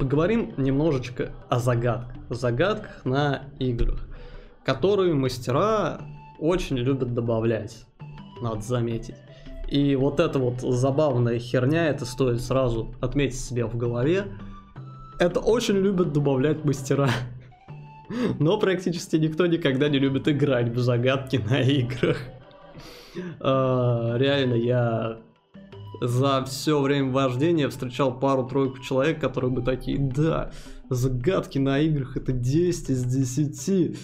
поговорим немножечко о загадках. Загадках на играх, которые мастера очень любят добавлять, надо заметить. И вот эта вот забавная херня, это стоит сразу отметить себе в голове. Это очень любят добавлять мастера. Но практически никто никогда не любит играть в загадки на играх. А, реально, я за все время вождения встречал пару-тройку человек, которые бы такие, да, загадки на играх это 10 из 10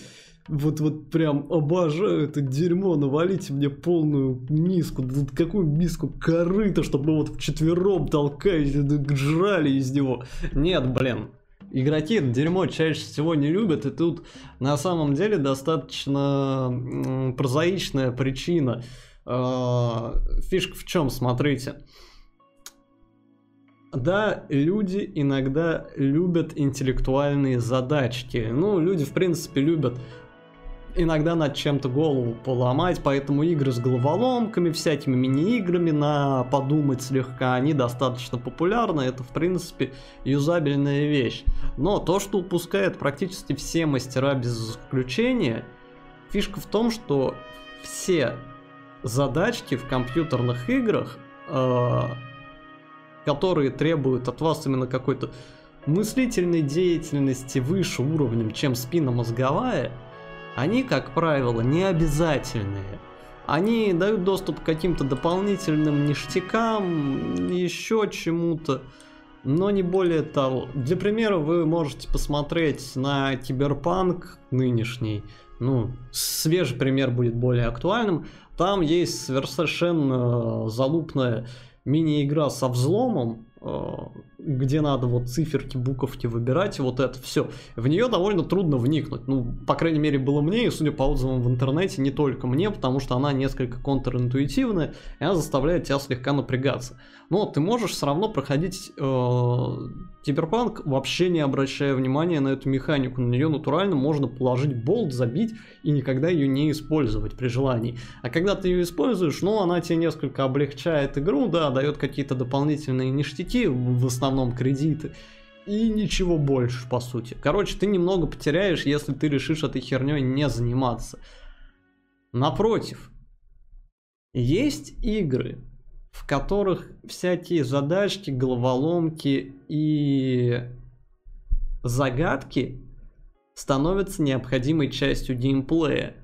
вот, вот прям обожаю это дерьмо, навалите мне полную миску, да какую миску корыто, чтобы мы вот вчетвером толкались, жрали из него. Нет, блин, игроки дерьмо чаще всего не любят, и тут на самом деле достаточно прозаичная причина. А, фишка в чем, смотрите. Да, люди иногда любят интеллектуальные задачки. Ну, люди, в принципе, любят иногда над чем-то голову поломать, поэтому игры с головоломками, всякими мини-играми на подумать слегка, они достаточно популярны, это в принципе юзабельная вещь. Но то, что упускают практически все мастера без исключения, фишка в том, что все задачки в компьютерных играх, э, которые требуют от вас именно какой-то мыслительной деятельности выше уровнем, чем спинномозговая, они, как правило, не обязательные. Они дают доступ к каким-то дополнительным ништякам, еще чему-то, но не более того. Для примера, вы можете посмотреть на киберпанк нынешний, ну, свежий пример будет более актуальным. Там есть совершенно залупная мини-игра со взломом, э, где надо вот циферки, буковки выбирать, вот это все. В нее довольно трудно вникнуть. Ну, по крайней мере, было мне, и судя по отзывам в интернете, не только мне, потому что она несколько контринтуитивная, и она заставляет тебя слегка напрягаться. Но ты можешь все равно проходить э, вообще не обращая внимания на эту механику. На нее натурально можно положить болт, забить и никогда ее не использовать при желании. А когда ты ее используешь, ну, она тебе несколько облегчает игру, да, дает какие-то дополнительные ништяки, в основном кредиты. И ничего больше, по сути. Короче, ты немного потеряешь, если ты решишь этой херней не заниматься. Напротив, есть игры, в которых всякие задачки, головоломки и загадки становятся необходимой частью геймплея.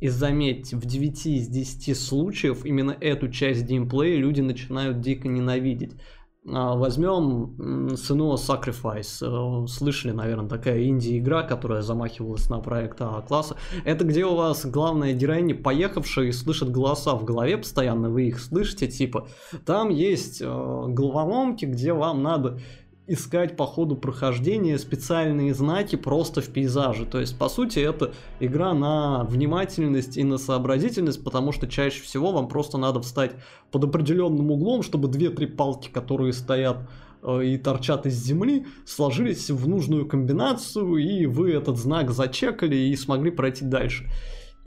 И заметьте, в 9 из 10 случаев именно эту часть геймплея люди начинают дико ненавидеть. Возьмем Senua Sacrifice. Слышали, наверное, такая инди-игра, которая замахивалась на проект А-класса. Это где у вас главная героиня поехавшая и слышит голоса в голове постоянно, вы их слышите, типа. Там есть э, головоломки, где вам надо искать по ходу прохождения специальные знаки просто в пейзаже. То есть, по сути, это игра на внимательность и на сообразительность, потому что чаще всего вам просто надо встать под определенным углом, чтобы две-три палки, которые стоят э, и торчат из земли, сложились в нужную комбинацию, и вы этот знак зачекали и смогли пройти дальше.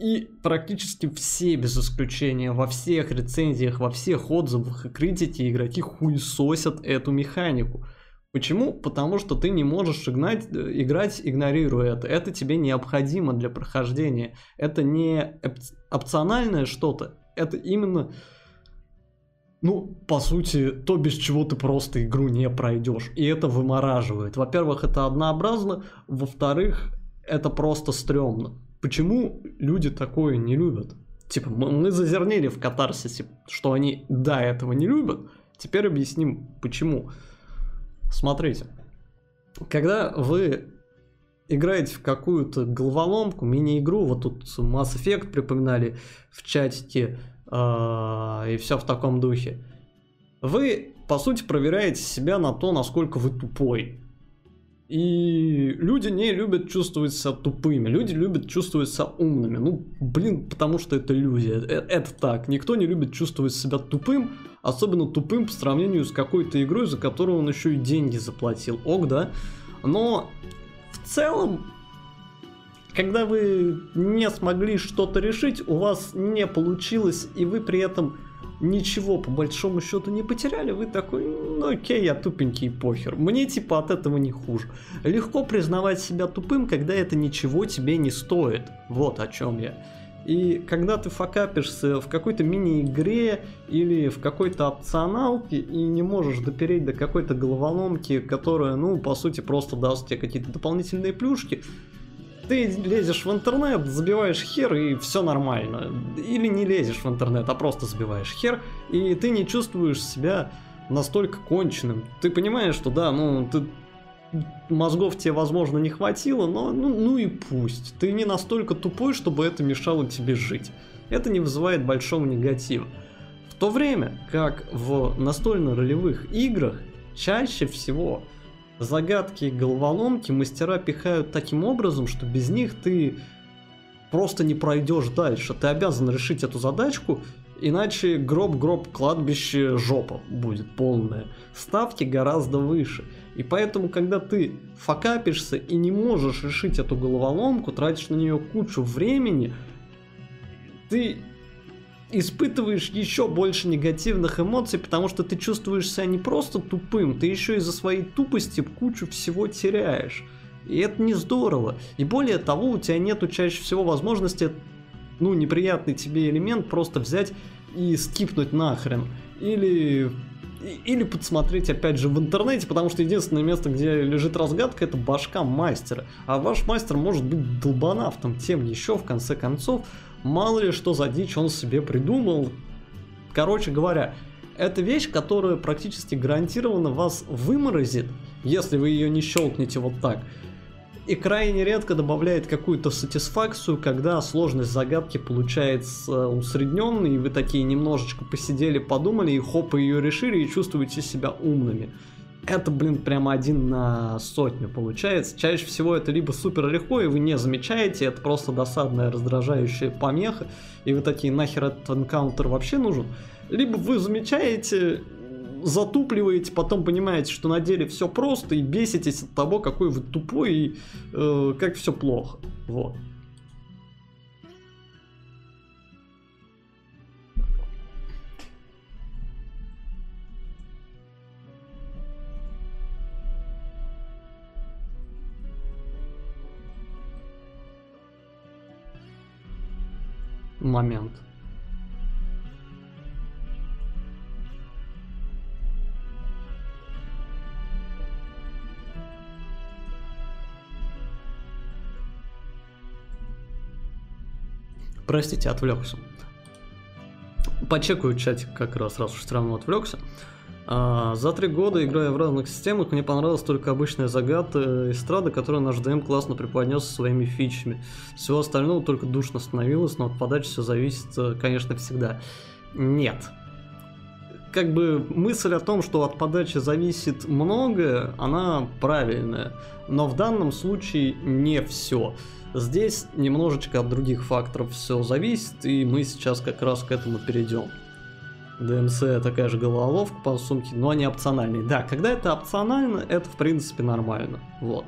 И практически все, без исключения, во всех рецензиях, во всех отзывах и критике игроки хуесосят эту механику. Почему? Потому что ты не можешь игнать, играть, игнорируя это. Это тебе необходимо для прохождения. Это не опциональное что-то. Это именно, ну, по сути, то, без чего ты просто игру не пройдешь. И это вымораживает. Во-первых, это однообразно. Во-вторых, это просто стрёмно. Почему люди такое не любят? Типа, мы, зазернили в катарсисе, что они до этого не любят. Теперь объясним, почему. Почему? Смотрите, когда вы играете в какую-то головоломку, мини-игру, вот тут Mass Effect припоминали в чатике э, и все в таком духе, вы, по сути, проверяете себя на то, насколько вы тупой. И люди не любят чувствовать себя тупыми, люди любят чувствовать себя умными. Ну, блин, потому что это иллюзия. Это, это так. Никто не любит чувствовать себя тупым, особенно тупым по сравнению с какой-то игрой, за которую он еще и деньги заплатил. Ок, да? Но в целом, когда вы не смогли что-то решить, у вас не получилось, и вы при этом ничего по большому счету не потеряли, вы такой, ну окей, я тупенький, похер. Мне типа от этого не хуже. Легко признавать себя тупым, когда это ничего тебе не стоит. Вот о чем я. И когда ты факапишься в какой-то мини-игре или в какой-то опционалке и не можешь допереть до какой-то головоломки, которая, ну, по сути, просто даст тебе какие-то дополнительные плюшки, ты лезешь в интернет, забиваешь хер и все нормально. Или не лезешь в интернет, а просто забиваешь хер, и ты не чувствуешь себя настолько конченным. Ты понимаешь, что да, ну ты мозгов тебе, возможно, не хватило, но ну, ну и пусть. Ты не настолько тупой, чтобы это мешало тебе жить. Это не вызывает большого негатива. В то время как в настольно-ролевых играх чаще всего загадки и головоломки мастера пихают таким образом, что без них ты просто не пройдешь дальше. Ты обязан решить эту задачку, иначе гроб-гроб кладбище жопа будет полная. Ставки гораздо выше. И поэтому, когда ты факапишься и не можешь решить эту головоломку, тратишь на нее кучу времени, ты испытываешь еще больше негативных эмоций, потому что ты чувствуешь себя не просто тупым, ты еще из-за своей тупости кучу всего теряешь. И это не здорово. И более того, у тебя нету чаще всего возможности, ну, неприятный тебе элемент просто взять и скипнуть нахрен. Или или подсмотреть опять же в интернете, потому что единственное место, где лежит разгадка, это башка мастера. А ваш мастер может быть долбанавтом тем еще в конце концов, Мало ли что за дичь он себе придумал. Короче говоря, это вещь, которая практически гарантированно вас выморозит, если вы ее не щелкнете вот так. И крайне редко добавляет какую-то сатисфакцию, когда сложность загадки получается усредненной, и вы такие немножечко посидели, подумали, и хоп, ее решили, и чувствуете себя умными это, блин, прямо один на сотню получается. Чаще всего это либо супер легко, и вы не замечаете, это просто досадная раздражающая помеха, и вы такие, нахер этот энкаунтер вообще нужен. Либо вы замечаете, затупливаете, потом понимаете, что на деле все просто, и беситесь от того, какой вы тупой, и э, как все плохо. Вот. момент. Простите, отвлекся. Почекаю чатик как раз, раз уж все равно отвлекся. А, за три года, играя в разных системах, мне понравилась только обычная загадка эстрада, которую наш ДМ классно преподнес своими фичами. Всего остального только душно становилось, но от подачи все зависит, э, конечно, всегда. Нет. Как бы мысль о том, что от подачи зависит многое, она правильная. Но в данном случае не все. Здесь немножечко от других факторов все зависит, и мы сейчас как раз к этому перейдем. ДМС такая же головоловка по сумке, но они опциональные. Да, когда это опционально, это в принципе нормально. Вот.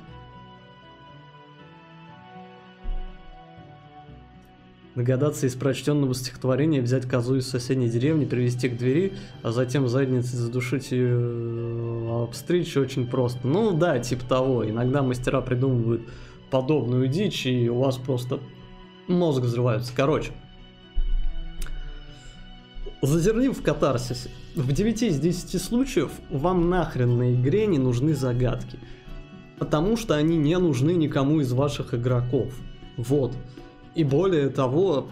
Догадаться из прочтенного стихотворения взять козу из соседней деревни, привести к двери, а затем задницей задушить ее, э, обстричь очень просто. Ну да, типа того. Иногда мастера придумывают подобную дичь, и у вас просто мозг взрывается. Короче, Зазернив в катарсисе, в 9 из 10 случаев вам нахрен на игре не нужны загадки. Потому что они не нужны никому из ваших игроков. Вот. И более того,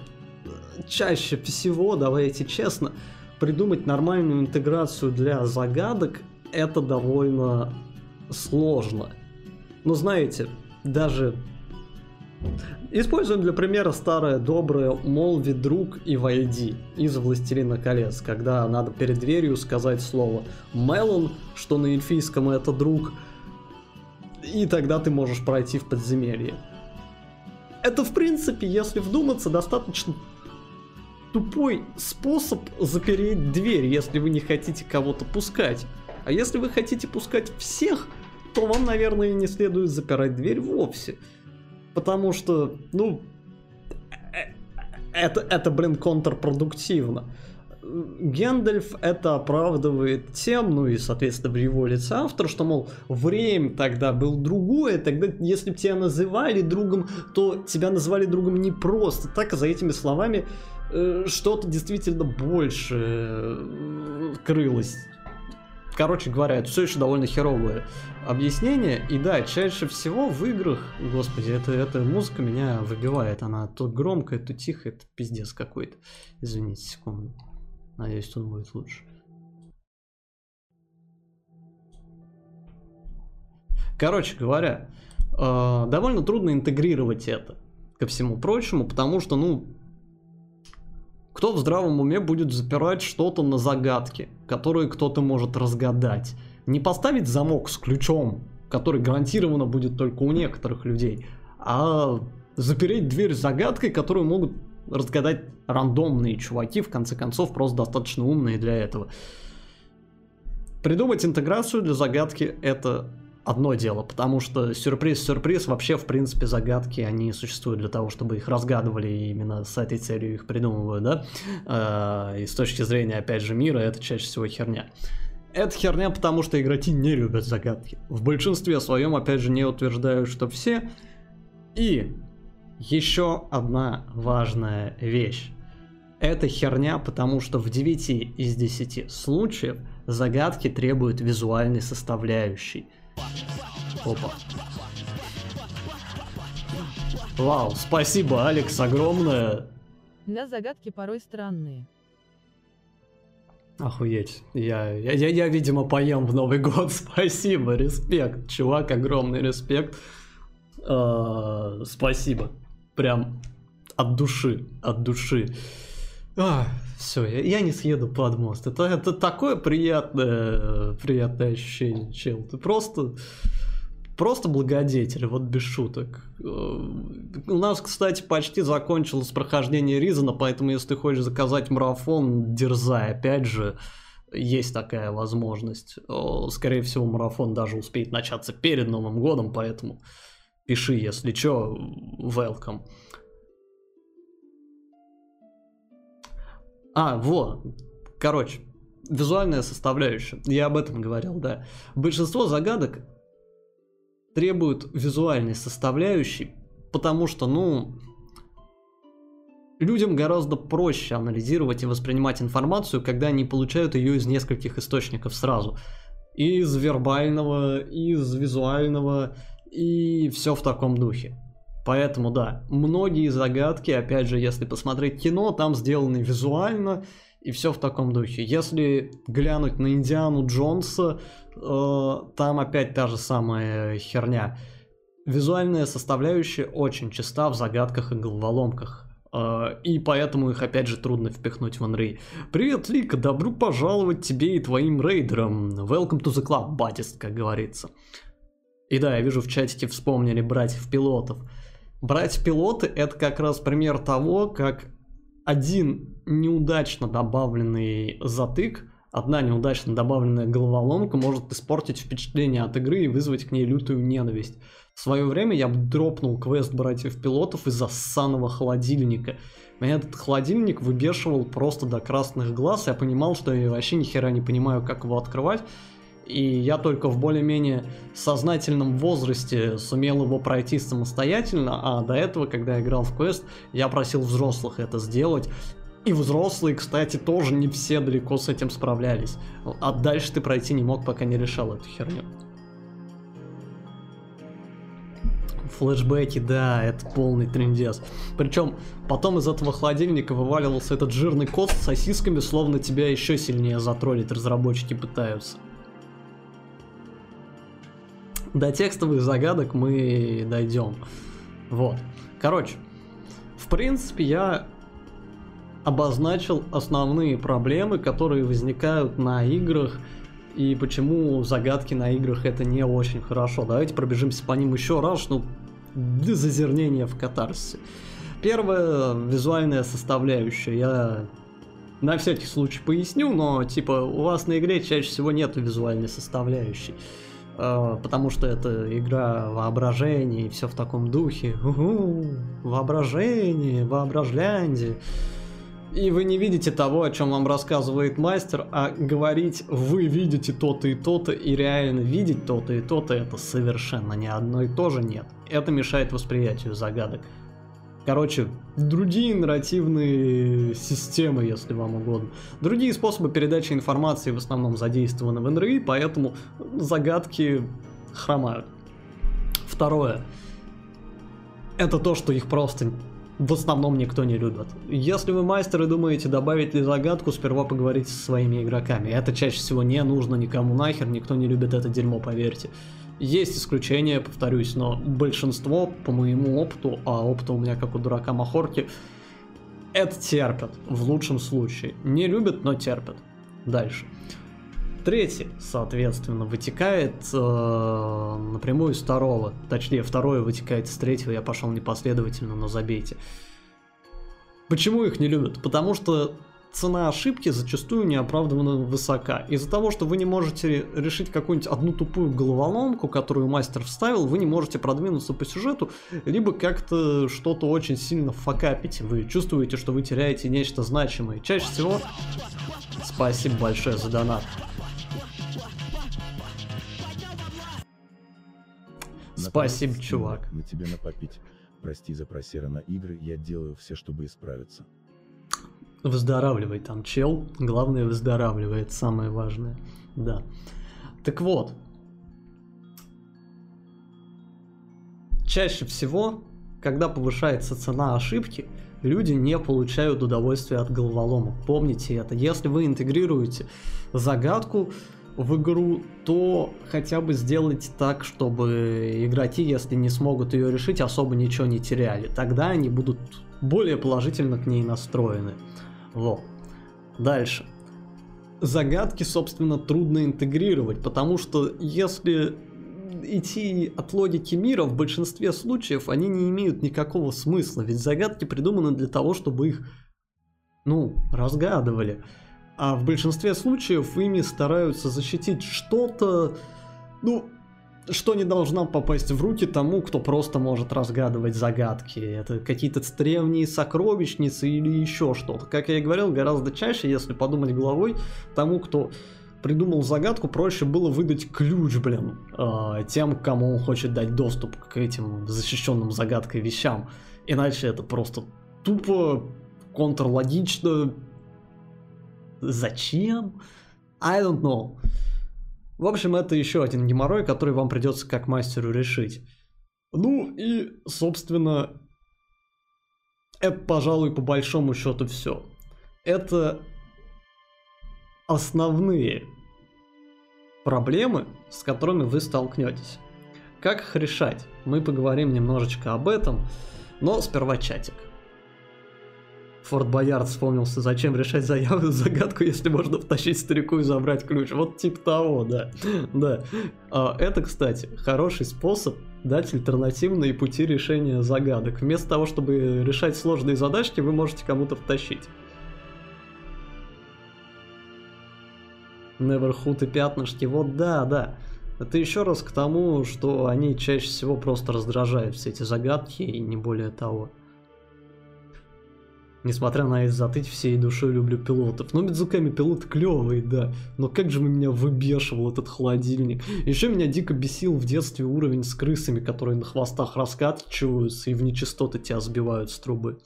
чаще всего, давайте честно, придумать нормальную интеграцию для загадок это довольно сложно. Но знаете, даже Используем для примера старое доброе «Молви друг и войди» из «Властелина колец», когда надо перед дверью сказать слово «Мелон», что на эльфийском это «друг», и тогда ты можешь пройти в подземелье. Это, в принципе, если вдуматься, достаточно тупой способ запереть дверь, если вы не хотите кого-то пускать. А если вы хотите пускать всех, то вам, наверное, не следует запирать дверь вовсе. Потому что, ну, это, это блин, контрпродуктивно. Гендальф это оправдывает тем, ну и, соответственно, в его лице автор, что, мол, время тогда было другое, тогда, если бы тебя называли другом, то тебя называли другом не просто так, а за этими словами э, что-то действительно больше э, крылось. Короче говоря, это все еще довольно херовое объяснение. И да, чаще всего в играх, господи, это, эта музыка меня выбивает. Она то громкая, то тихая, это пиздец какой-то. Извините, секунду. Надеюсь, тут будет лучше. Короче говоря, э, довольно трудно интегрировать это ко всему прочему, потому что, ну, кто в здравом уме будет запирать что-то на загадки, которые кто-то может разгадать? Не поставить замок с ключом, который гарантированно будет только у некоторых людей, а запереть дверь загадкой, которую могут разгадать рандомные чуваки, в конце концов, просто достаточно умные для этого. Придумать интеграцию для загадки это одно дело, потому что сюрприз-сюрприз, вообще, в принципе, загадки, они существуют для того, чтобы их разгадывали, и именно с этой целью их придумывают, да? А, и с точки зрения, опять же, мира, это чаще всего херня. Это херня, потому что игроки не любят загадки. В большинстве своем, опять же, не утверждаю, что все. И еще одна важная вещь. Это херня, потому что в 9 из 10 случаев загадки требуют визуальной составляющей – Опа. Вау, спасибо, Алекс, огромное. Да, загадки порой странные. Охуеть. Я, я, я, я, видимо, поем в Новый год. Спасибо, респект. Чувак, огромный респект. Э, спасибо. Прям от души, от души. А, все, я, я не съеду под мост. Это, это такое приятное, приятное ощущение, чел. Ты просто, просто благодетель, вот без шуток. Э, у нас, кстати, почти закончилось прохождение Ризана, поэтому если ты хочешь заказать марафон, дерзай. Опять же, есть такая возможность. Скорее всего, марафон даже успеет начаться перед Новым годом, поэтому пиши, если что, welcome. А, вот. Короче, визуальная составляющая. Я об этом говорил, да. Большинство загадок требуют визуальной составляющей, потому что, ну, людям гораздо проще анализировать и воспринимать информацию, когда они получают ее из нескольких источников сразу. Из вербального, из визуального и все в таком духе. Поэтому да, многие загадки, опять же, если посмотреть кино, там сделаны визуально и все в таком духе. Если глянуть на Индиану Джонса, э, там опять та же самая херня. Визуальная составляющая очень часто в загадках и головоломках. Uh, и поэтому их опять же трудно впихнуть в Unreal. Привет, Лика, добро пожаловать тебе и твоим рейдерам. Welcome to the club, батист, как говорится. И да, я вижу в чатике вспомнили братьев-пилотов. Братья-пилоты это как раз пример того, как один неудачно добавленный затык, одна неудачно добавленная головоломка может испортить впечатление от игры и вызвать к ней лютую ненависть. В свое время я бы дропнул квест братьев-пилотов из-за ссаного холодильника. Меня этот холодильник выбешивал просто до красных глаз, я понимал, что я вообще ни хера не понимаю, как его открывать, и я только в более-менее сознательном возрасте сумел его пройти самостоятельно, а до этого, когда я играл в квест, я просил взрослых это сделать. И взрослые, кстати, тоже не все далеко с этим справлялись. А дальше ты пройти не мог, пока не решал эту херню. Флэшбэки, да, это полный трендец. Причем потом из этого холодильника вываливался этот жирный кот с сосисками, словно тебя еще сильнее затроллить разработчики пытаются. До текстовых загадок мы дойдем. Вот. Короче, в принципе, я обозначил основные проблемы, которые возникают на играх, и почему загадки на играх это не очень хорошо. Давайте пробежимся по ним еще раз, ну, для в катарсисе. Первая визуальная составляющая. Я на всякий случай поясню, но типа у вас на игре чаще всего нет визуальной составляющей. Э, потому что это игра воображения и все в таком духе. Угу, воображение, воображлянде. и вы не видите того, о чем вам рассказывает мастер, а говорить вы видите то-то и то-то, и реально видеть то-то и то-то, это совершенно ни одно и то же нет. Это мешает восприятию загадок. Короче, другие нарративные системы, если вам угодно. Другие способы передачи информации в основном задействованы в НРИ, поэтому загадки хромают. Второе. Это то, что их просто в основном никто не любит. Если вы мастер и думаете добавить ли загадку, сперва поговорите со своими игроками. Это чаще всего не нужно никому нахер, никто не любит это дерьмо, поверьте. Есть исключения, повторюсь, но большинство, по моему опыту, а опыта у меня как у дурака Махорки, это терпят, в лучшем случае. Не любят, но терпят. Дальше. Третий, соответственно, вытекает э, напрямую из второго. Точнее, второе вытекает из третьего, я пошел непоследовательно, но забейте. Почему их не любят? Потому что цена ошибки зачастую неоправданно высока. Из-за того, что вы не можете решить какую-нибудь одну тупую головоломку, которую мастер вставил, вы не можете продвинуться по сюжету, либо как-то что-то очень сильно факапите. Вы чувствуете, что вы теряете нечто значимое. Чаще всего... Спасибо большое за донат. Спасибо, чувак. На тебе напопить. Прости за просера на игры, я делаю все, чтобы исправиться. Выздоравливай там, чел. Главное, выздоравливает, самое важное. Да. Так вот. Чаще всего, когда повышается цена ошибки, люди не получают удовольствия от головоломок. Помните это. Если вы интегрируете загадку в игру, то хотя бы сделайте так, чтобы игроки, если не смогут ее решить, особо ничего не теряли. Тогда они будут более положительно к ней настроены. Вот. Дальше. Загадки, собственно, трудно интегрировать, потому что если идти от логики мира, в большинстве случаев они не имеют никакого смысла, ведь загадки придуманы для того, чтобы их, ну, разгадывали. А в большинстве случаев ими стараются защитить что-то, ну, что не должна попасть в руки тому, кто просто может разгадывать загадки. Это какие-то древние сокровищницы или еще что-то. Как я и говорил, гораздо чаще, если подумать головой, тому, кто придумал загадку, проще было выдать ключ, блин, э, тем, кому он хочет дать доступ к этим защищенным загадкой вещам. Иначе это просто тупо, контрлогично. Зачем? I don't know. В общем, это еще один геморрой, который вам придется как мастеру решить. Ну и, собственно, это, пожалуй, по большому счету все. Это основные проблемы, с которыми вы столкнетесь. Как их решать? Мы поговорим немножечко об этом, но сперва чатик. Форт Боярд вспомнился, зачем решать заяву, загадку, если можно втащить старику и забрать ключ. Вот типа того, да. да. А, это, кстати, хороший способ дать альтернативные пути решения загадок. Вместо того, чтобы решать сложные задачки, вы можете кому-то втащить. Neverhood и пятнышки, вот да, да. Это еще раз к тому, что они чаще всего просто раздражают все эти загадки и не более того. Несмотря на это затыть, всей душой люблю пилотов. Но Мидзуками пилот клевый, да. Но как же меня выбешивал этот холодильник. Еще меня дико бесил в детстве уровень с крысами, которые на хвостах раскачиваются и в нечистоты тебя сбивают с трубы.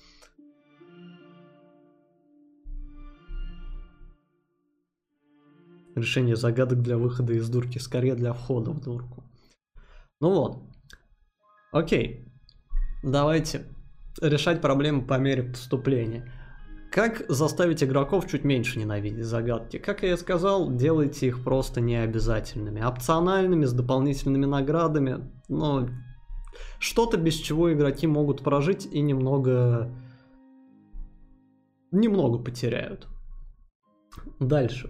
Решение загадок для выхода из дурки, скорее для входа в дурку. Ну вот. Окей. Давайте решать проблемы по мере поступления. Как заставить игроков чуть меньше ненавидеть загадки? Как я и сказал, делайте их просто необязательными. Опциональными, с дополнительными наградами, но что-то без чего игроки могут прожить и немного... немного потеряют. Дальше.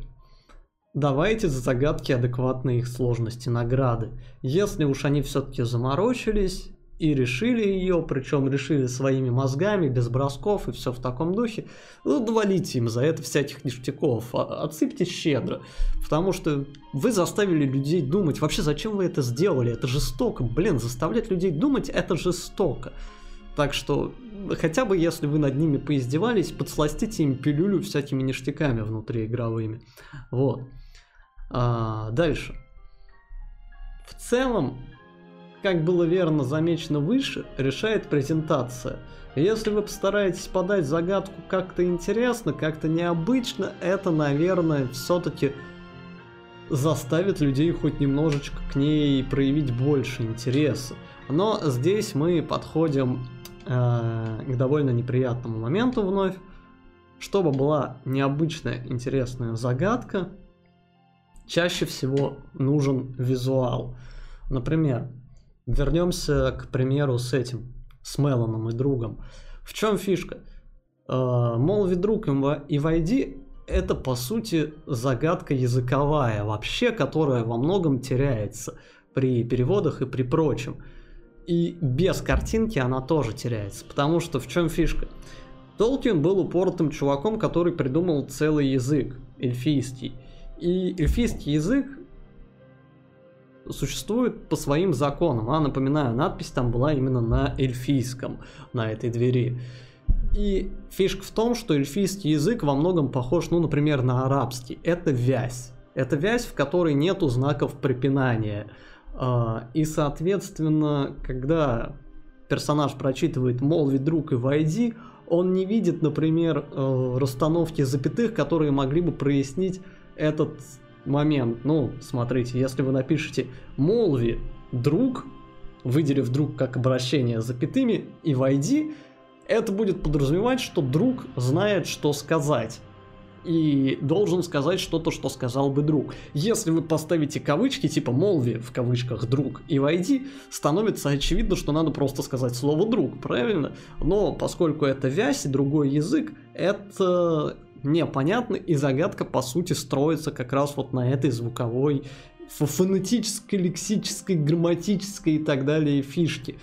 Давайте за загадки адекватные их сложности награды. Если уж они все-таки заморочились, и решили ее, причем решили своими мозгами, без бросков и все в таком духе, ну, довалите им за это всяких ништяков, а, отсыпьте щедро, потому что вы заставили людей думать, вообще зачем вы это сделали, это жестоко, блин, заставлять людей думать это жестоко. Так что, хотя бы если вы над ними поиздевались, подсластите им пилюлю всякими ништяками внутриигровыми. Вот. А, дальше. В целом, как было верно замечено выше, решает презентация. Если вы постараетесь подать загадку как-то интересно, как-то необычно, это, наверное, все-таки заставит людей хоть немножечко к ней проявить больше интереса. Но здесь мы подходим э, к довольно неприятному моменту вновь. Чтобы была необычная, интересная загадка, чаще всего нужен визуал. Например, вернемся к примеру с этим, с Меланом и другом. В чем фишка? Э, Молви друг и войди это по сути загадка языковая вообще, которая во многом теряется при переводах и при прочем. И без картинки она тоже теряется, потому что в чем фишка? Толкин был упоротым чуваком, который придумал целый язык, эльфийский. И эльфийский язык существует по своим законам. А, напоминаю, надпись там была именно на эльфийском, на этой двери. И фишка в том, что эльфийский язык во многом похож, ну, например, на арабский. Это вязь. Это вязь, в которой нету знаков препинания. А, и, соответственно, когда персонаж прочитывает «молви, друг» и «войди», он не видит, например, э, расстановки запятых, которые могли бы прояснить этот момент. Ну, смотрите, если вы напишете «молви, друг», выделив «друг» как обращение запятыми, и «войди», это будет подразумевать, что друг знает, что сказать. И должен сказать что-то, что сказал бы друг. Если вы поставите кавычки, типа молви в кавычках друг и войди, становится очевидно, что надо просто сказать слово друг, правильно? Но поскольку это вязь и другой язык, это непонятно, и загадка по сути строится как раз вот на этой звуковой, фонетической, лексической, грамматической и так далее фишке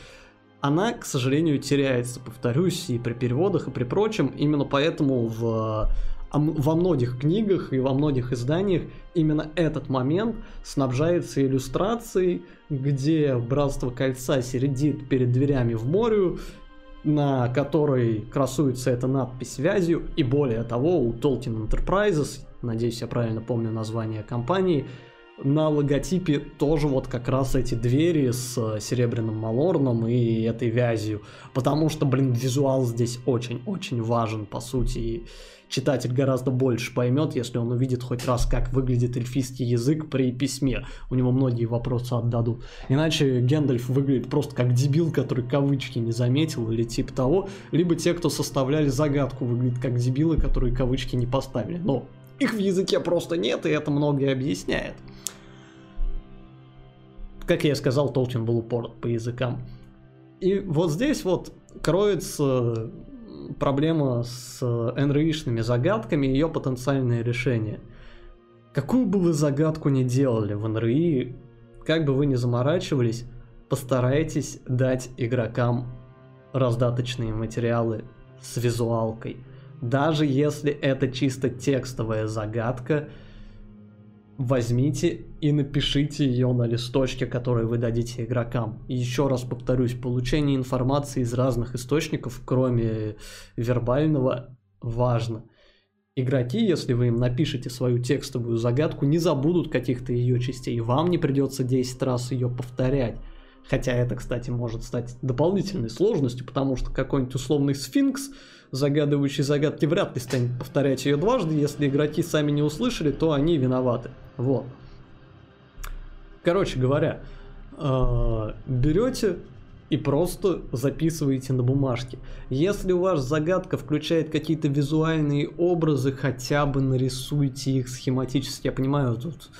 она, к сожалению, теряется, повторюсь, и при переводах, и при прочем. Именно поэтому в, во многих книгах и во многих изданиях именно этот момент снабжается иллюстрацией, где Братство Кольца сидит перед дверями в море, на которой красуется эта надпись связью, и более того, у Tolkien Enterprises, надеюсь, я правильно помню название компании, на логотипе тоже вот как раз эти двери с э, серебряным малорном и этой вязью. Потому что, блин, визуал здесь очень-очень важен, по сути. И читатель гораздо больше поймет, если он увидит хоть раз, как выглядит эльфийский язык при письме. У него многие вопросы отдадут. Иначе Гендальф выглядит просто как дебил, который кавычки не заметил или типа того. Либо те, кто составляли загадку, выглядят как дебилы, которые кавычки не поставили. Но их в языке просто нет, и это многое объясняет как я сказал, Толкин был упорот по языкам. И вот здесь вот кроется проблема с nri загадками и ее потенциальное решение. Какую бы вы загадку ни делали в NRI, как бы вы ни заморачивались, постарайтесь дать игрокам раздаточные материалы с визуалкой. Даже если это чисто текстовая загадка – возьмите и напишите ее на листочке, который вы дадите игрокам. И еще раз повторюсь, получение информации из разных источников, кроме вербального, важно. Игроки, если вы им напишете свою текстовую загадку, не забудут каких-то ее частей. Вам не придется 10 раз ее повторять. Хотя это, кстати, может стать дополнительной сложностью, потому что какой-нибудь условный сфинкс, загадывающий загадки, вряд ли станет повторять ее дважды. Если игроки сами не услышали, то они виноваты. Вот. Короче говоря, э, берете и просто записываете на бумажке. Если у вас загадка включает какие-то визуальные образы, хотя бы нарисуйте их схематически. Я понимаю, тут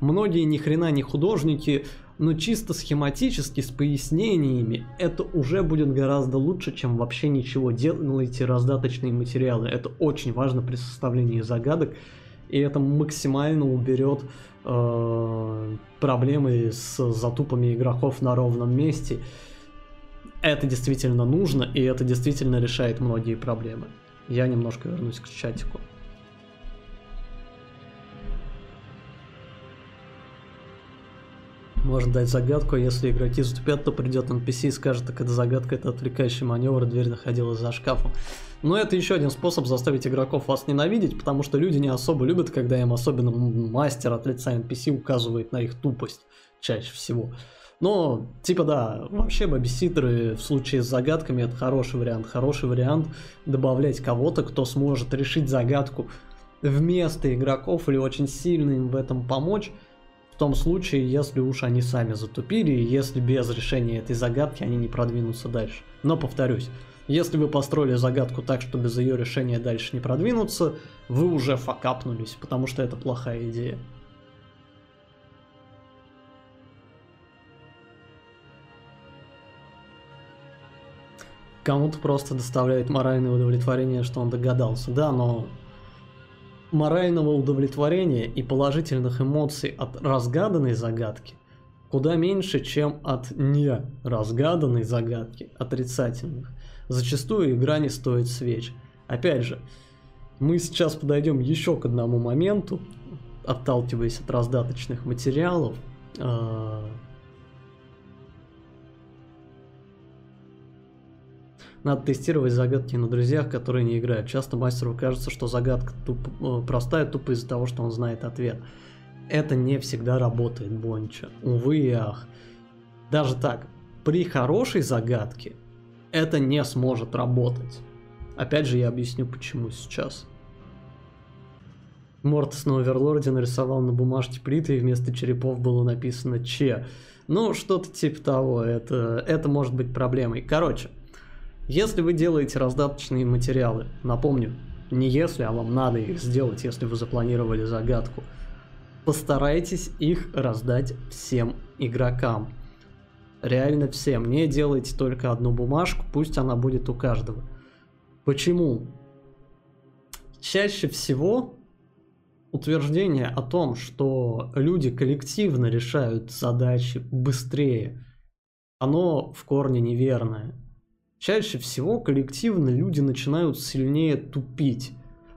многие ни хрена не художники, но чисто схематически, с пояснениями, это уже будет гораздо лучше, чем вообще ничего. Делайте раздаточные материалы. Это очень важно при составлении загадок и это максимально уберет э, проблемы с затупами игроков на ровном месте. Это действительно нужно, и это действительно решает многие проблемы. Я немножко вернусь к чатику. Можно дать загадку, а если игроки затупят, то придет NPC и скажет, так это загадка, это отвлекающий маневр, дверь находилась за шкафом. Но это еще один способ заставить игроков вас ненавидеть, потому что люди не особо любят, когда им особенно мастер от лица NPC указывает на их тупость чаще всего. Но, типа, да, вообще бабиситеры в случае с загадками это хороший вариант. Хороший вариант добавлять кого-то, кто сможет решить загадку вместо игроков или очень сильно им в этом помочь. Том случае, если уж они сами затупили, и если без решения этой загадки они не продвинутся дальше. Но повторюсь, если вы построили загадку так, что без ее решения дальше не продвинуться, вы уже факапнулись, потому что это плохая идея. Кому-то просто доставляет моральное удовлетворение, что он догадался. Да, но морального удовлетворения и положительных эмоций от разгаданной загадки куда меньше, чем от неразгаданной загадки, отрицательных. Зачастую игра не стоит свеч. Опять же, мы сейчас подойдем еще к одному моменту, отталкиваясь от раздаточных материалов. Надо тестировать загадки на друзьях, которые не играют. Часто мастеру кажется, что загадка туп... Э, простая тупо из-за того, что он знает ответ. Это не всегда работает, Бонча. Увы и ах. Даже так, при хорошей загадке это не сможет работать. Опять же, я объясню почему сейчас. Мортис на Оверлорде нарисовал на бумажке плиты, и вместо черепов было написано Че. Ну, что-то типа того, это, это может быть проблемой. Короче, если вы делаете раздаточные материалы, напомню, не если, а вам надо их сделать, если вы запланировали загадку, постарайтесь их раздать всем игрокам. Реально всем. Не делайте только одну бумажку, пусть она будет у каждого. Почему? Чаще всего утверждение о том, что люди коллективно решают задачи быстрее, оно в корне неверное. Чаще всего коллективно люди начинают сильнее тупить.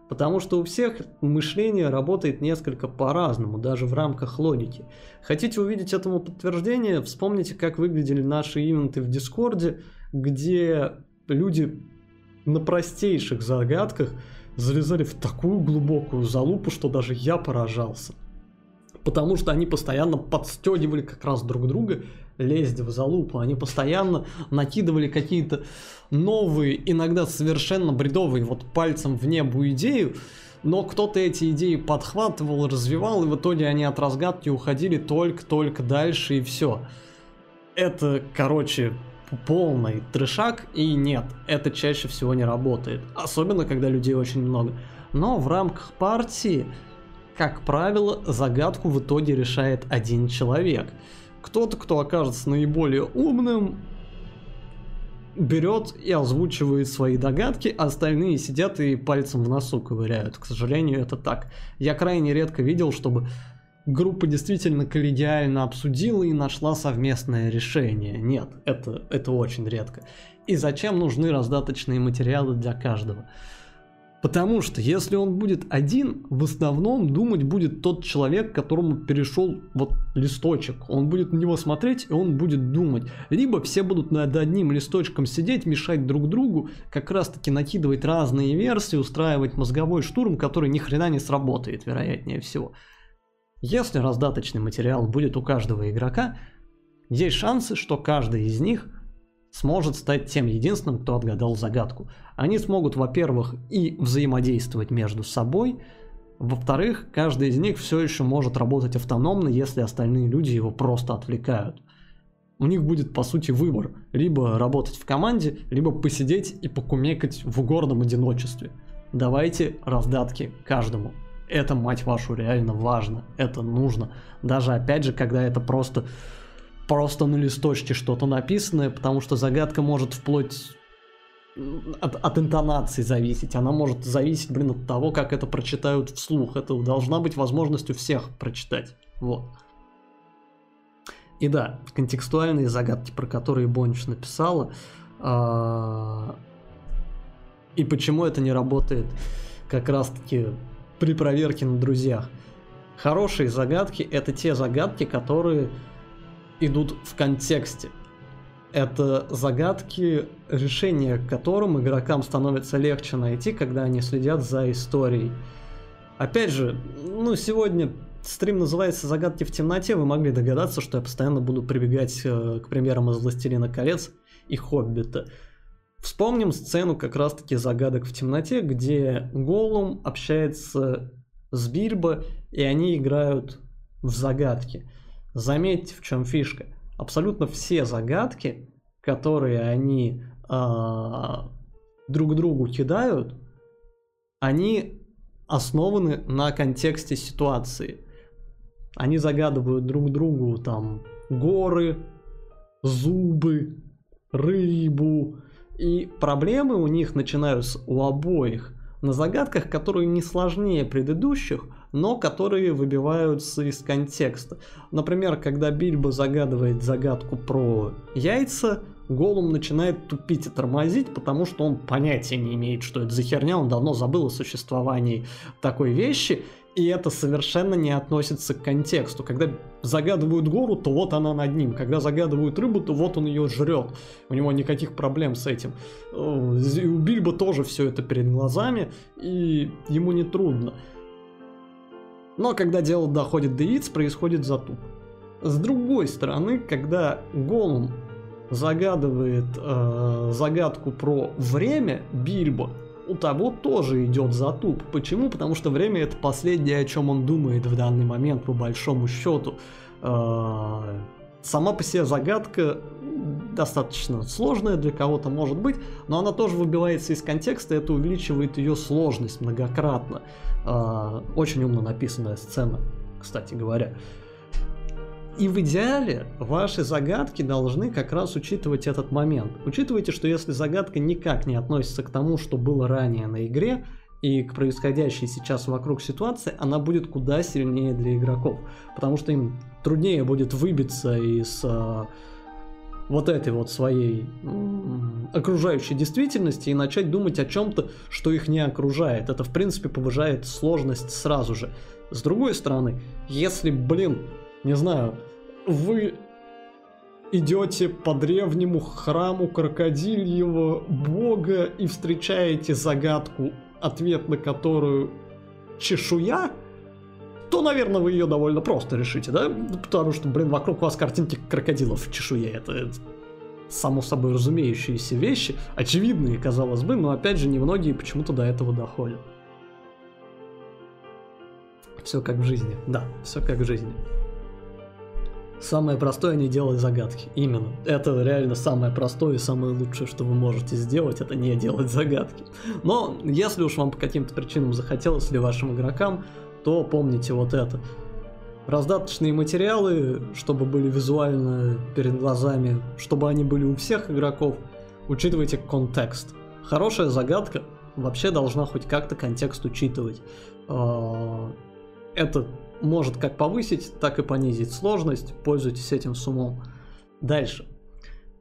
Потому что у всех мышление работает несколько по-разному, даже в рамках логики. Хотите увидеть этому подтверждение? Вспомните, как выглядели наши ивенты в Дискорде, где люди на простейших загадках залезали в такую глубокую залупу, что даже я поражался. Потому что они постоянно подстегивали как раз друг друга лезть в залупу. Они постоянно накидывали какие-то новые, иногда совершенно бредовые, вот пальцем в небо идею, но кто-то эти идеи подхватывал, развивал, и в итоге они от разгадки уходили только-только дальше, и все. Это, короче, полный трешак, и нет, это чаще всего не работает. Особенно, когда людей очень много. Но в рамках партии, как правило, загадку в итоге решает один человек – кто-то, кто окажется наиболее умным, берет и озвучивает свои догадки, а остальные сидят и пальцем в носу ковыряют. К сожалению, это так. Я крайне редко видел, чтобы группа действительно коллегиально обсудила и нашла совместное решение. Нет, это, это очень редко. И зачем нужны раздаточные материалы для каждого? Потому что если он будет один, в основном думать будет тот человек, которому перешел вот листочек. Он будет на него смотреть, и он будет думать. Либо все будут над одним листочком сидеть, мешать друг другу, как раз таки накидывать разные версии, устраивать мозговой штурм, который ни хрена не сработает, вероятнее всего. Если раздаточный материал будет у каждого игрока, есть шансы, что каждый из них сможет стать тем единственным, кто отгадал загадку. Они смогут, во-первых, и взаимодействовать между собой, во-вторых, каждый из них все еще может работать автономно, если остальные люди его просто отвлекают. У них будет, по сути, выбор. Либо работать в команде, либо посидеть и покумекать в гордом одиночестве. Давайте раздатки каждому. Это, мать вашу, реально важно. Это нужно. Даже, опять же, когда это просто просто на листочке что-то написанное, потому что загадка может вплоть от, от интонации зависеть. Она может зависеть, блин, от того, как это прочитают вслух. Это должна быть возможность у всех прочитать. Вот. И да, контекстуальные загадки, про которые Бонч написала, а, и почему это не работает как раз-таки при проверке на друзьях. Хорошие загадки это те загадки, которые идут в контексте. Это загадки, решение которым игрокам становится легче найти, когда они следят за историей. Опять же, ну сегодня стрим называется «Загадки в темноте», вы могли догадаться, что я постоянно буду прибегать э, к примерам из «Властелина колец» и «Хоббита». Вспомним сцену как раз-таки «Загадок в темноте», где Голум общается с Бильбо, и они играют в загадки. Заметьте, в чем фишка. Абсолютно все загадки, которые они э, друг другу кидают, они основаны на контексте ситуации. Они загадывают друг другу там горы, зубы, рыбу. И проблемы у них начинаются у обоих на загадках, которые не сложнее предыдущих, но которые выбиваются из контекста. Например, когда Бильбо загадывает загадку про яйца, Голум начинает тупить и тормозить, потому что он понятия не имеет, что это за херня, он давно забыл о существовании такой вещи, и это совершенно не относится к контексту. Когда загадывают гору, то вот она над ним. Когда загадывают рыбу, то вот он ее жрет. У него никаких проблем с этим. Э, у Бильбо тоже все это перед глазами, и ему не трудно. Но когда дело доходит до яиц, происходит затуп. С другой стороны, когда Голум загадывает э, загадку про время Бильбо, у того тоже идет затуп. Почему? Потому что время это последнее, о чем он думает в данный момент, по большому счету. Э, сама по себе загадка достаточно сложная для кого-то может быть, но она тоже выбивается из контекста, это увеличивает ее сложность многократно. Э, очень умно написанная сцена, кстати говоря. И в идеале ваши загадки должны как раз учитывать этот момент. Учитывайте, что если загадка никак не относится к тому, что было ранее на игре, и к происходящей сейчас вокруг ситуации, она будет куда сильнее для игроков. Потому что им труднее будет выбиться из э, вот этой вот своей окружающей действительности и начать думать о чем-то, что их не окружает. Это, в принципе, повышает сложность сразу же. С другой стороны, если, блин, не знаю, вы идете по древнему храму крокодильего бога и встречаете загадку, ответ на которую чешуя, то, наверное, вы ее довольно просто решите, да? Потому что, блин, вокруг вас картинки крокодилов в чешуе. Это, это само собой разумеющиеся вещи, очевидные, казалось бы, но опять же, немногие почему-то до этого доходят. Все как в жизни. Да, все как в жизни. Самое простое не делать загадки. Именно. Это реально самое простое и самое лучшее, что вы можете сделать, это не делать загадки. Но если уж вам по каким-то причинам захотелось или вашим игрокам, то помните вот это. Раздаточные материалы, чтобы были визуально перед глазами, чтобы они были у всех игроков, учитывайте контекст. Хорошая загадка вообще должна хоть как-то контекст учитывать. А, это может как повысить, так и понизить сложность. Пользуйтесь этим с умом. Дальше.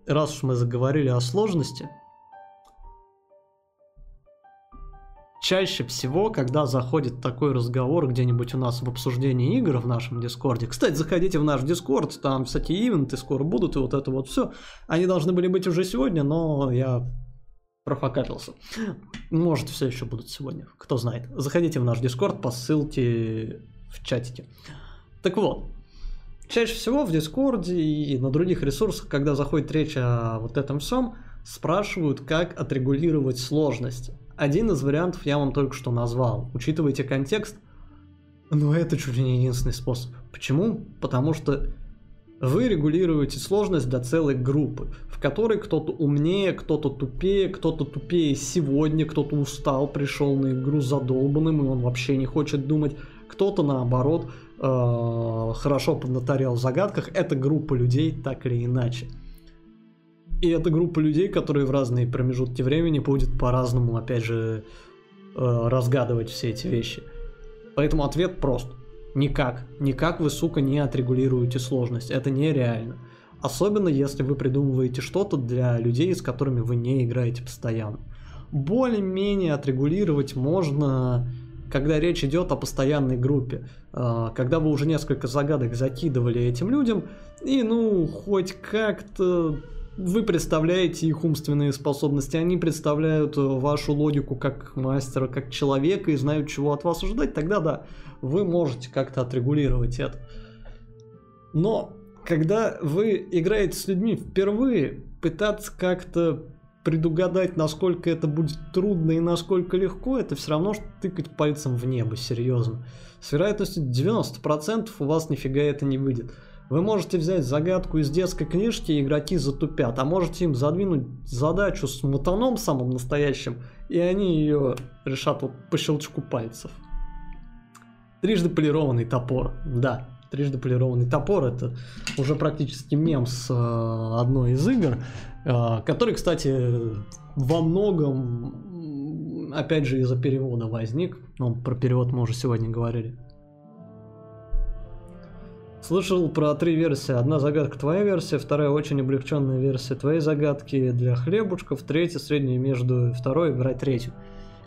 Раз уж мы заговорили о сложности, чаще всего, когда заходит такой разговор где-нибудь у нас в обсуждении игр в нашем Дискорде, кстати, заходите в наш Дискорд, там всякие ивенты скоро будут, и вот это вот все. Они должны были быть уже сегодня, но я профакапился. Может, все еще будут сегодня, кто знает. Заходите в наш Дискорд по ссылке в чатике. Так вот, чаще всего в Дискорде и на других ресурсах, когда заходит речь о вот этом всем, спрашивают, как отрегулировать сложность. Один из вариантов я вам только что назвал. Учитывайте контекст, но это чуть ли не единственный способ. Почему? Потому что вы регулируете сложность для целой группы, в которой кто-то умнее, кто-то тупее, кто-то тупее сегодня, кто-то устал, пришел на игру задолбанным, и он вообще не хочет думать, кто-то наоборот э, хорошо поднаторял в загадках. Это группа людей так или иначе. И это группа людей, которые в разные промежутки времени будет по-разному, опять же, э, разгадывать все эти вещи. Поэтому ответ прост. Никак. Никак вы, сука, не отрегулируете сложность. Это нереально. Особенно если вы придумываете что-то для людей, с которыми вы не играете постоянно. Более-менее отрегулировать можно когда речь идет о постоянной группе. А, когда вы уже несколько загадок закидывали этим людям, и ну, хоть как-то вы представляете их умственные способности, они представляют э, вашу логику как мастера, как человека и знают, чего от вас ожидать, тогда да, вы можете как-то отрегулировать это. Но когда вы играете с людьми впервые, пытаться как-то предугадать, насколько это будет трудно и насколько легко, это все равно, что тыкать пальцем в небо, серьезно. С вероятностью 90% у вас нифига это не выйдет. Вы можете взять загадку из детской книжки, и игроки затупят, а можете им задвинуть задачу с мутаном самым настоящим, и они ее решат вот по щелчку пальцев. Трижды полированный топор, да, трижды полированный топор это уже практически мем с э, одной из игр, э, который, кстати, во многом, опять же, из-за перевода возник. Ну, про перевод мы уже сегодня говорили. Слышал про три версии. Одна загадка твоя версия, вторая очень облегченная версия твоей загадки для хлебушков, третья средняя между второй, играть третью.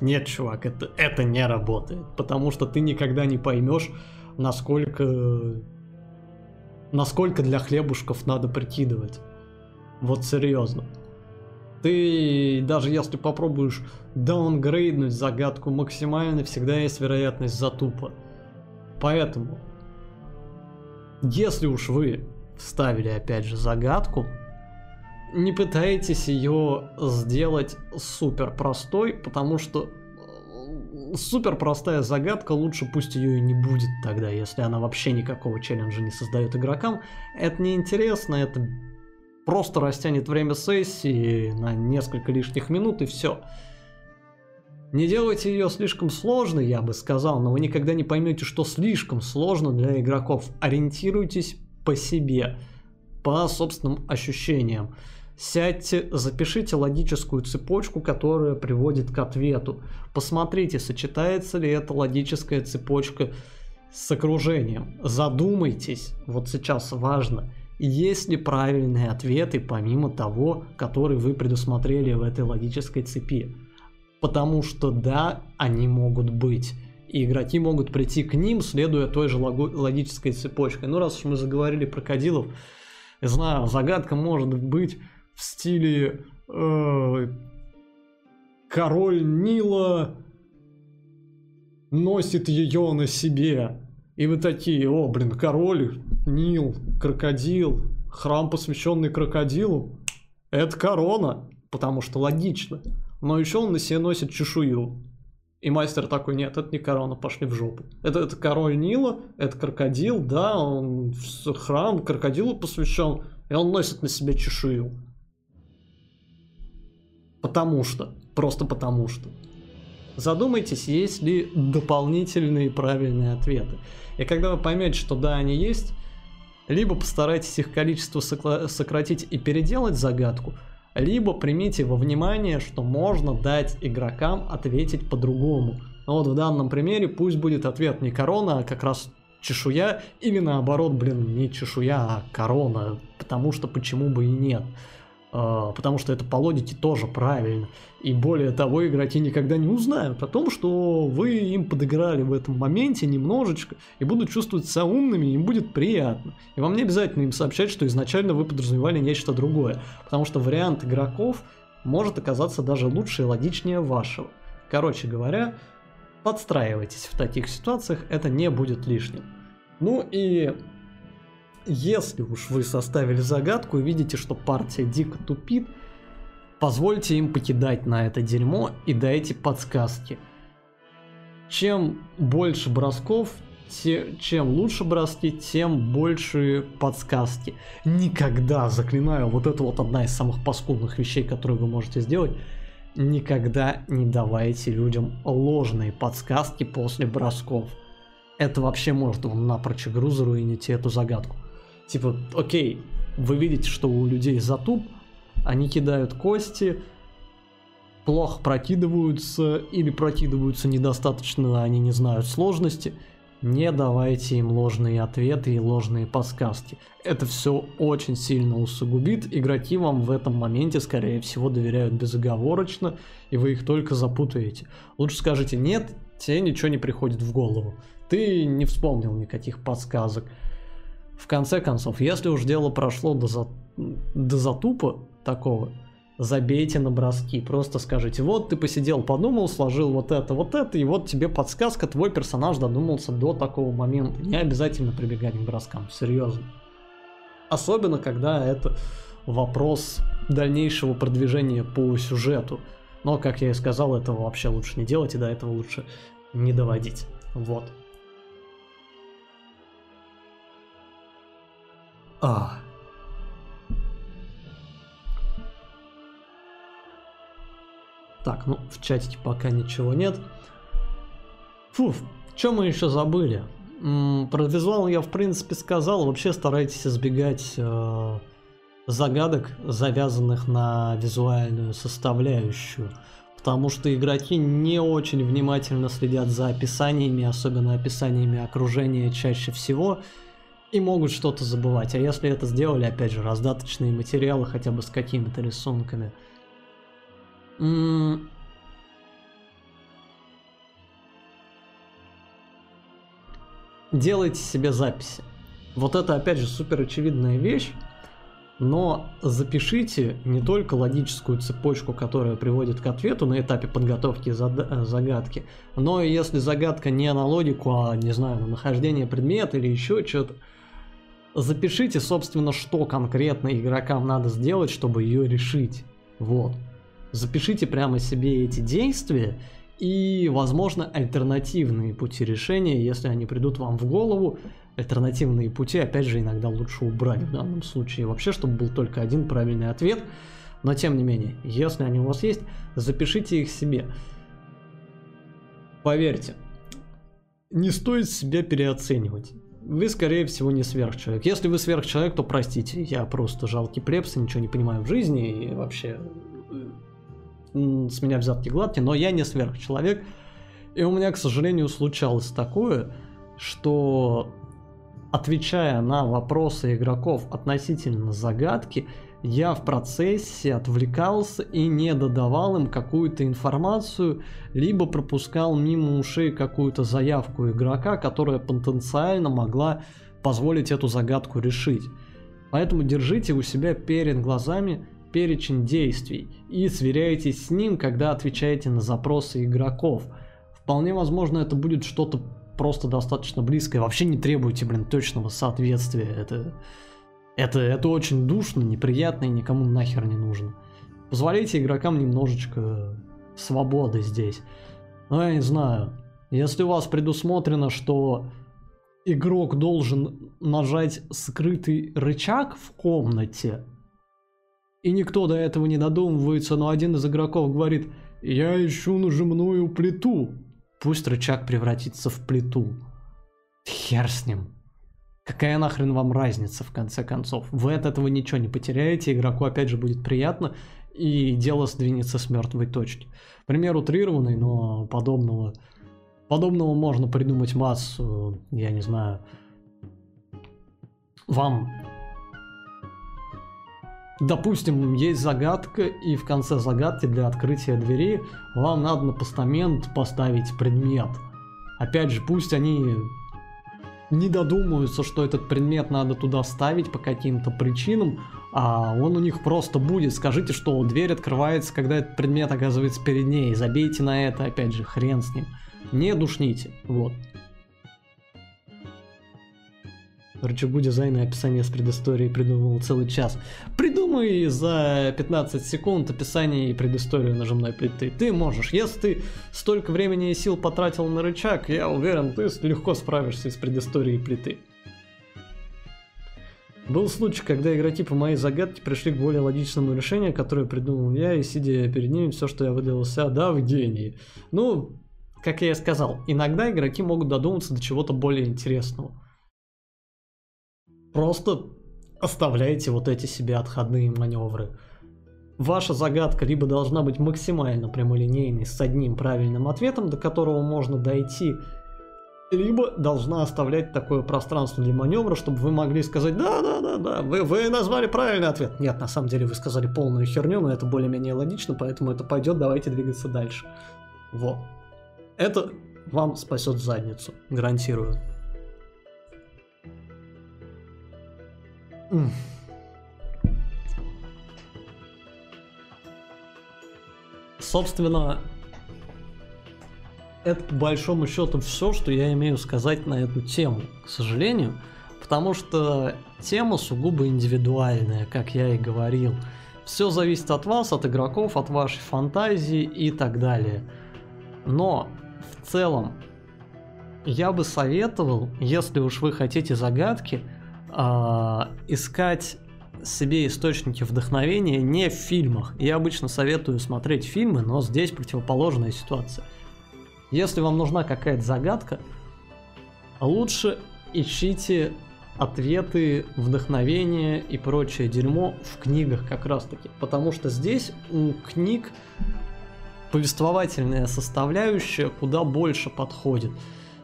Нет, чувак, это, это не работает, потому что ты никогда не поймешь, насколько, насколько для хлебушков надо прикидывать. Вот серьезно. Ты даже если попробуешь даунгрейднуть загадку максимально, всегда есть вероятность затупа. Поэтому если уж вы вставили опять же загадку, не пытайтесь ее сделать супер простой, потому что супер простая загадка, лучше пусть ее и не будет тогда, если она вообще никакого челленджа не создает игрокам. Это неинтересно, это просто растянет время сессии на несколько лишних минут и все. Не делайте ее слишком сложной, я бы сказал, но вы никогда не поймете, что слишком сложно для игроков. Ориентируйтесь по себе, по собственным ощущениям. Сядьте, запишите логическую цепочку, которая приводит к ответу. Посмотрите, сочетается ли эта логическая цепочка с окружением. Задумайтесь, вот сейчас важно, есть ли правильные ответы помимо того, который вы предусмотрели в этой логической цепи. Потому что да, они могут быть. И игроки могут прийти к ним, следуя той же логической цепочкой. Ну, раз уж мы заговорили про кадилов, знаю, загадка может быть в стиле э, король Нила носит ее на себе. И вы такие, о, блин, король, Нил, крокодил, храм, посвященный крокодилу, это корона, потому что логично но еще он на себе носит чешую. И мастер такой, нет, это не корона, пошли в жопу. Это, это король Нила, это крокодил, да, он храм крокодилу посвящен, и он носит на себе чешую. Потому что, просто потому что. Задумайтесь, есть ли дополнительные правильные ответы. И когда вы поймете, что да, они есть, либо постарайтесь их количество сократить и переделать загадку, либо примите во внимание, что можно дать игрокам ответить по-другому. Но вот в данном примере пусть будет ответ не корона, а как раз чешуя, или наоборот, блин, не чешуя, а корона, потому что почему бы и нет. А, потому что это по логике тоже правильно. И более того, игроки никогда не узнают о том, что вы им подыграли в этом моменте немножечко, и будут чувствовать себя умными, им будет приятно. И вам не обязательно им сообщать, что изначально вы подразумевали нечто другое, потому что вариант игроков может оказаться даже лучше и логичнее вашего. Короче говоря, подстраивайтесь в таких ситуациях, это не будет лишним. Ну и если уж вы составили загадку и видите, что партия дико тупит, позвольте им покидать на это дерьмо и дайте подсказки. Чем больше бросков, те, чем лучше броски, тем больше подсказки. Никогда, заклинаю, вот это вот одна из самых паскудных вещей, которые вы можете сделать, никогда не давайте людям ложные подсказки после бросков. Это вообще может вам напрочь игру заруинить эту загадку. Типа, окей, вы видите, что у людей затуп, они кидают кости, плохо прокидываются или прокидываются недостаточно, они не знают сложности. Не давайте им ложные ответы и ложные подсказки. Это все очень сильно усугубит. Игроки вам в этом моменте, скорее всего, доверяют безоговорочно, и вы их только запутаете. Лучше скажите нет, тебе ничего не приходит в голову. Ты не вспомнил никаких подсказок. В конце концов, если уж дело прошло до, за... до затупа такого, забейте на броски. Просто скажите, вот ты посидел, подумал, сложил вот это, вот это, и вот тебе подсказка, твой персонаж додумался до такого момента. Не обязательно прибегать к броскам, серьезно. Особенно, когда это вопрос дальнейшего продвижения по сюжету. Но, как я и сказал, этого вообще лучше не делать, и до этого лучше не доводить. Вот. А. Так, ну, в чатике пока ничего нет. Фу, что мы еще забыли? Про визуал я, в принципе, сказал. Вообще старайтесь избегать э, загадок, завязанных на визуальную составляющую. Потому что игроки не очень внимательно следят за описаниями, особенно описаниями окружения чаще всего, и могут что-то забывать. А если это сделали, опять же, раздаточные материалы хотя бы с какими-то рисунками. М -м Делайте себе записи. Вот это, опять же, супер очевидная вещь. Но запишите не только логическую цепочку, которая приводит к ответу на этапе подготовки э, загадки, но и если загадка не на логику, а, не знаю, на нахождение предмета или еще что-то, запишите, собственно, что конкретно игрокам надо сделать, чтобы ее решить. Вот. Запишите прямо себе эти действия и, возможно, альтернативные пути решения, если они придут вам в голову, альтернативные пути, опять же, иногда лучше убрать в данном случае. Вообще, чтобы был только один правильный ответ. Но, тем не менее, если они у вас есть, запишите их себе. Поверьте, не стоит себя переоценивать. Вы, скорее всего, не сверхчеловек. Если вы сверхчеловек, то простите, я просто жалкий плебс, ничего не понимаю в жизни и вообще с меня взятки гладкие, но я не сверхчеловек. И у меня, к сожалению, случалось такое, что отвечая на вопросы игроков относительно загадки, я в процессе отвлекался и не додавал им какую-то информацию, либо пропускал мимо ушей какую-то заявку игрока, которая потенциально могла позволить эту загадку решить. Поэтому держите у себя перед глазами перечень действий и сверяйтесь с ним, когда отвечаете на запросы игроков. Вполне возможно это будет что-то просто достаточно близкое. Вообще не требуйте, блин, точного соответствия. Это, это, это очень душно, неприятно и никому нахер не нужно. Позволяйте игрокам немножечко свободы здесь. Ну, я не знаю. Если у вас предусмотрено, что игрок должен нажать скрытый рычаг в комнате, и никто до этого не додумывается, но один из игроков говорит «Я ищу нажимную плиту», Пусть рычаг превратится в плиту. Хер с ним. Какая нахрен вам разница, в конце концов? Вы от этого ничего не потеряете, игроку опять же будет приятно, и дело сдвинется с мертвой точки. Пример утрированный, но подобного, подобного можно придумать массу, я не знаю. Вам Допустим, есть загадка, и в конце загадки для открытия двери вам надо на постамент поставить предмет. Опять же, пусть они не додумаются, что этот предмет надо туда ставить по каким-то причинам, а он у них просто будет. Скажите, что дверь открывается, когда этот предмет оказывается перед ней. Забейте на это, опять же, хрен с ним. Не душните. Вот. Рычагу дизайна и описание с предысторией придумывал целый час. Придумай за 15 секунд описание и предысторию нажимной плиты. Ты можешь. Если ты столько времени и сил потратил на рычаг, я уверен, ты легко справишься с предысторией плиты. Был случай, когда игроки по моей загадке пришли к более логичному решению, которое придумал я, и сидя перед ними, все, что я выдался, да, в гении. Ну, как я и сказал, иногда игроки могут додуматься до чего-то более интересного. Просто оставляйте вот эти себе отходные маневры. Ваша загадка либо должна быть максимально прямолинейной с одним правильным ответом, до которого можно дойти, либо должна оставлять такое пространство для маневра, чтобы вы могли сказать «Да, да, да, да, вы, вы назвали правильный ответ». Нет, на самом деле вы сказали полную херню, но это более-менее логично, поэтому это пойдет, давайте двигаться дальше. Вот. Это вам спасет задницу, гарантирую. Собственно, это по большому счету все, что я имею сказать на эту тему, к сожалению, потому что тема сугубо индивидуальная, как я и говорил. Все зависит от вас, от игроков, от вашей фантазии и так далее. Но в целом я бы советовал, если уж вы хотите загадки, искать себе источники вдохновения не в фильмах. Я обычно советую смотреть фильмы, но здесь противоположная ситуация. Если вам нужна какая-то загадка, лучше ищите ответы, вдохновение и прочее дерьмо в книгах как раз таки. Потому что здесь у книг повествовательная составляющая куда больше подходит.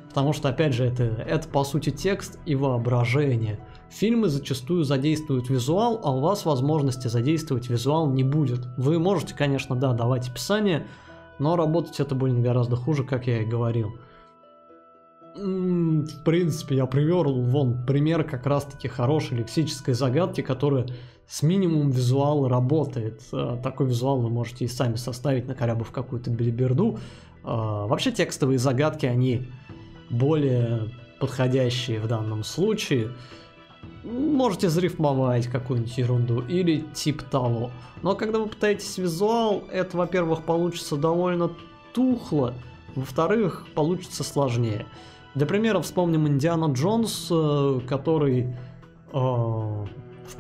Потому что, опять же, это, это по сути текст и воображение. Фильмы зачастую задействуют визуал, а у вас возможности задействовать визуал не будет. Вы можете, конечно, да, давать описание, но работать это будет гораздо хуже, как я и говорил. В принципе, я привел вон пример как раз-таки хорошей лексической загадки, которая с минимум визуала работает. Э, такой визуал вы можете и сами составить, накорябав какую-то билиберду. Э, вообще текстовые загадки, они более подходящие в данном случае. Можете зарифмовать какую-нибудь ерунду или тип того. Но когда вы пытаетесь визуал, это, во-первых, получится довольно тухло, во-вторых, получится сложнее. Для примера вспомним Индиана Джонс, э, который э,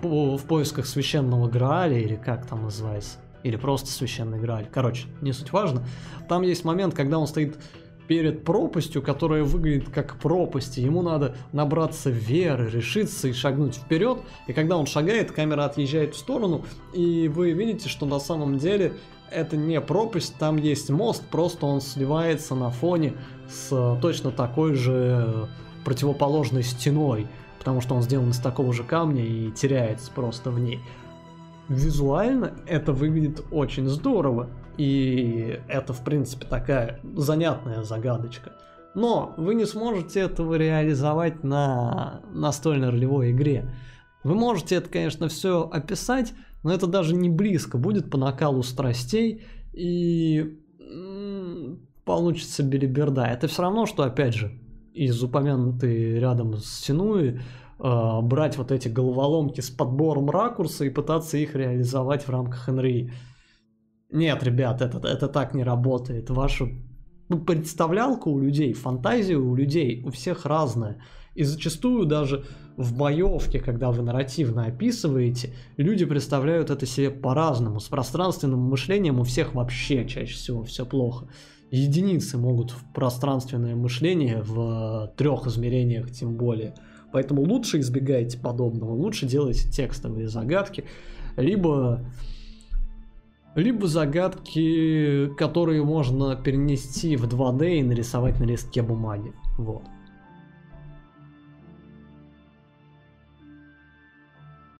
в, в поисках священного Грааля, или как там называется, или просто священный Грааль, короче, не суть важно. Там есть момент, когда он стоит перед пропастью, которая выглядит как пропасть, ему надо набраться веры, решиться и шагнуть вперед, и когда он шагает, камера отъезжает в сторону, и вы видите, что на самом деле это не пропасть, там есть мост, просто он сливается на фоне с точно такой же противоположной стеной потому что он сделан из такого же камня и теряется просто в ней. Визуально это выглядит очень здорово, и это, в принципе, такая занятная загадочка. Но вы не сможете этого реализовать на настольной ролевой игре. Вы можете это, конечно, все описать, но это даже не близко будет по накалу страстей, и получится билиберда. Это все равно, что, опять же, из упомянутой рядом с Синуи э, брать вот эти головоломки с подбором ракурса и пытаться их реализовать в рамках NRI. Нет, ребят, это, это так не работает. Ваша ну, представлялка у людей, фантазия у людей у всех разная. И зачастую даже в боевке, когда вы нарративно описываете, люди представляют это себе по-разному. С пространственным мышлением у всех вообще чаще всего все плохо единицы могут в пространственное мышление в трех измерениях тем более. Поэтому лучше избегайте подобного, лучше делайте текстовые загадки, либо либо загадки, которые можно перенести в 2D и нарисовать на листке бумаги. Вот.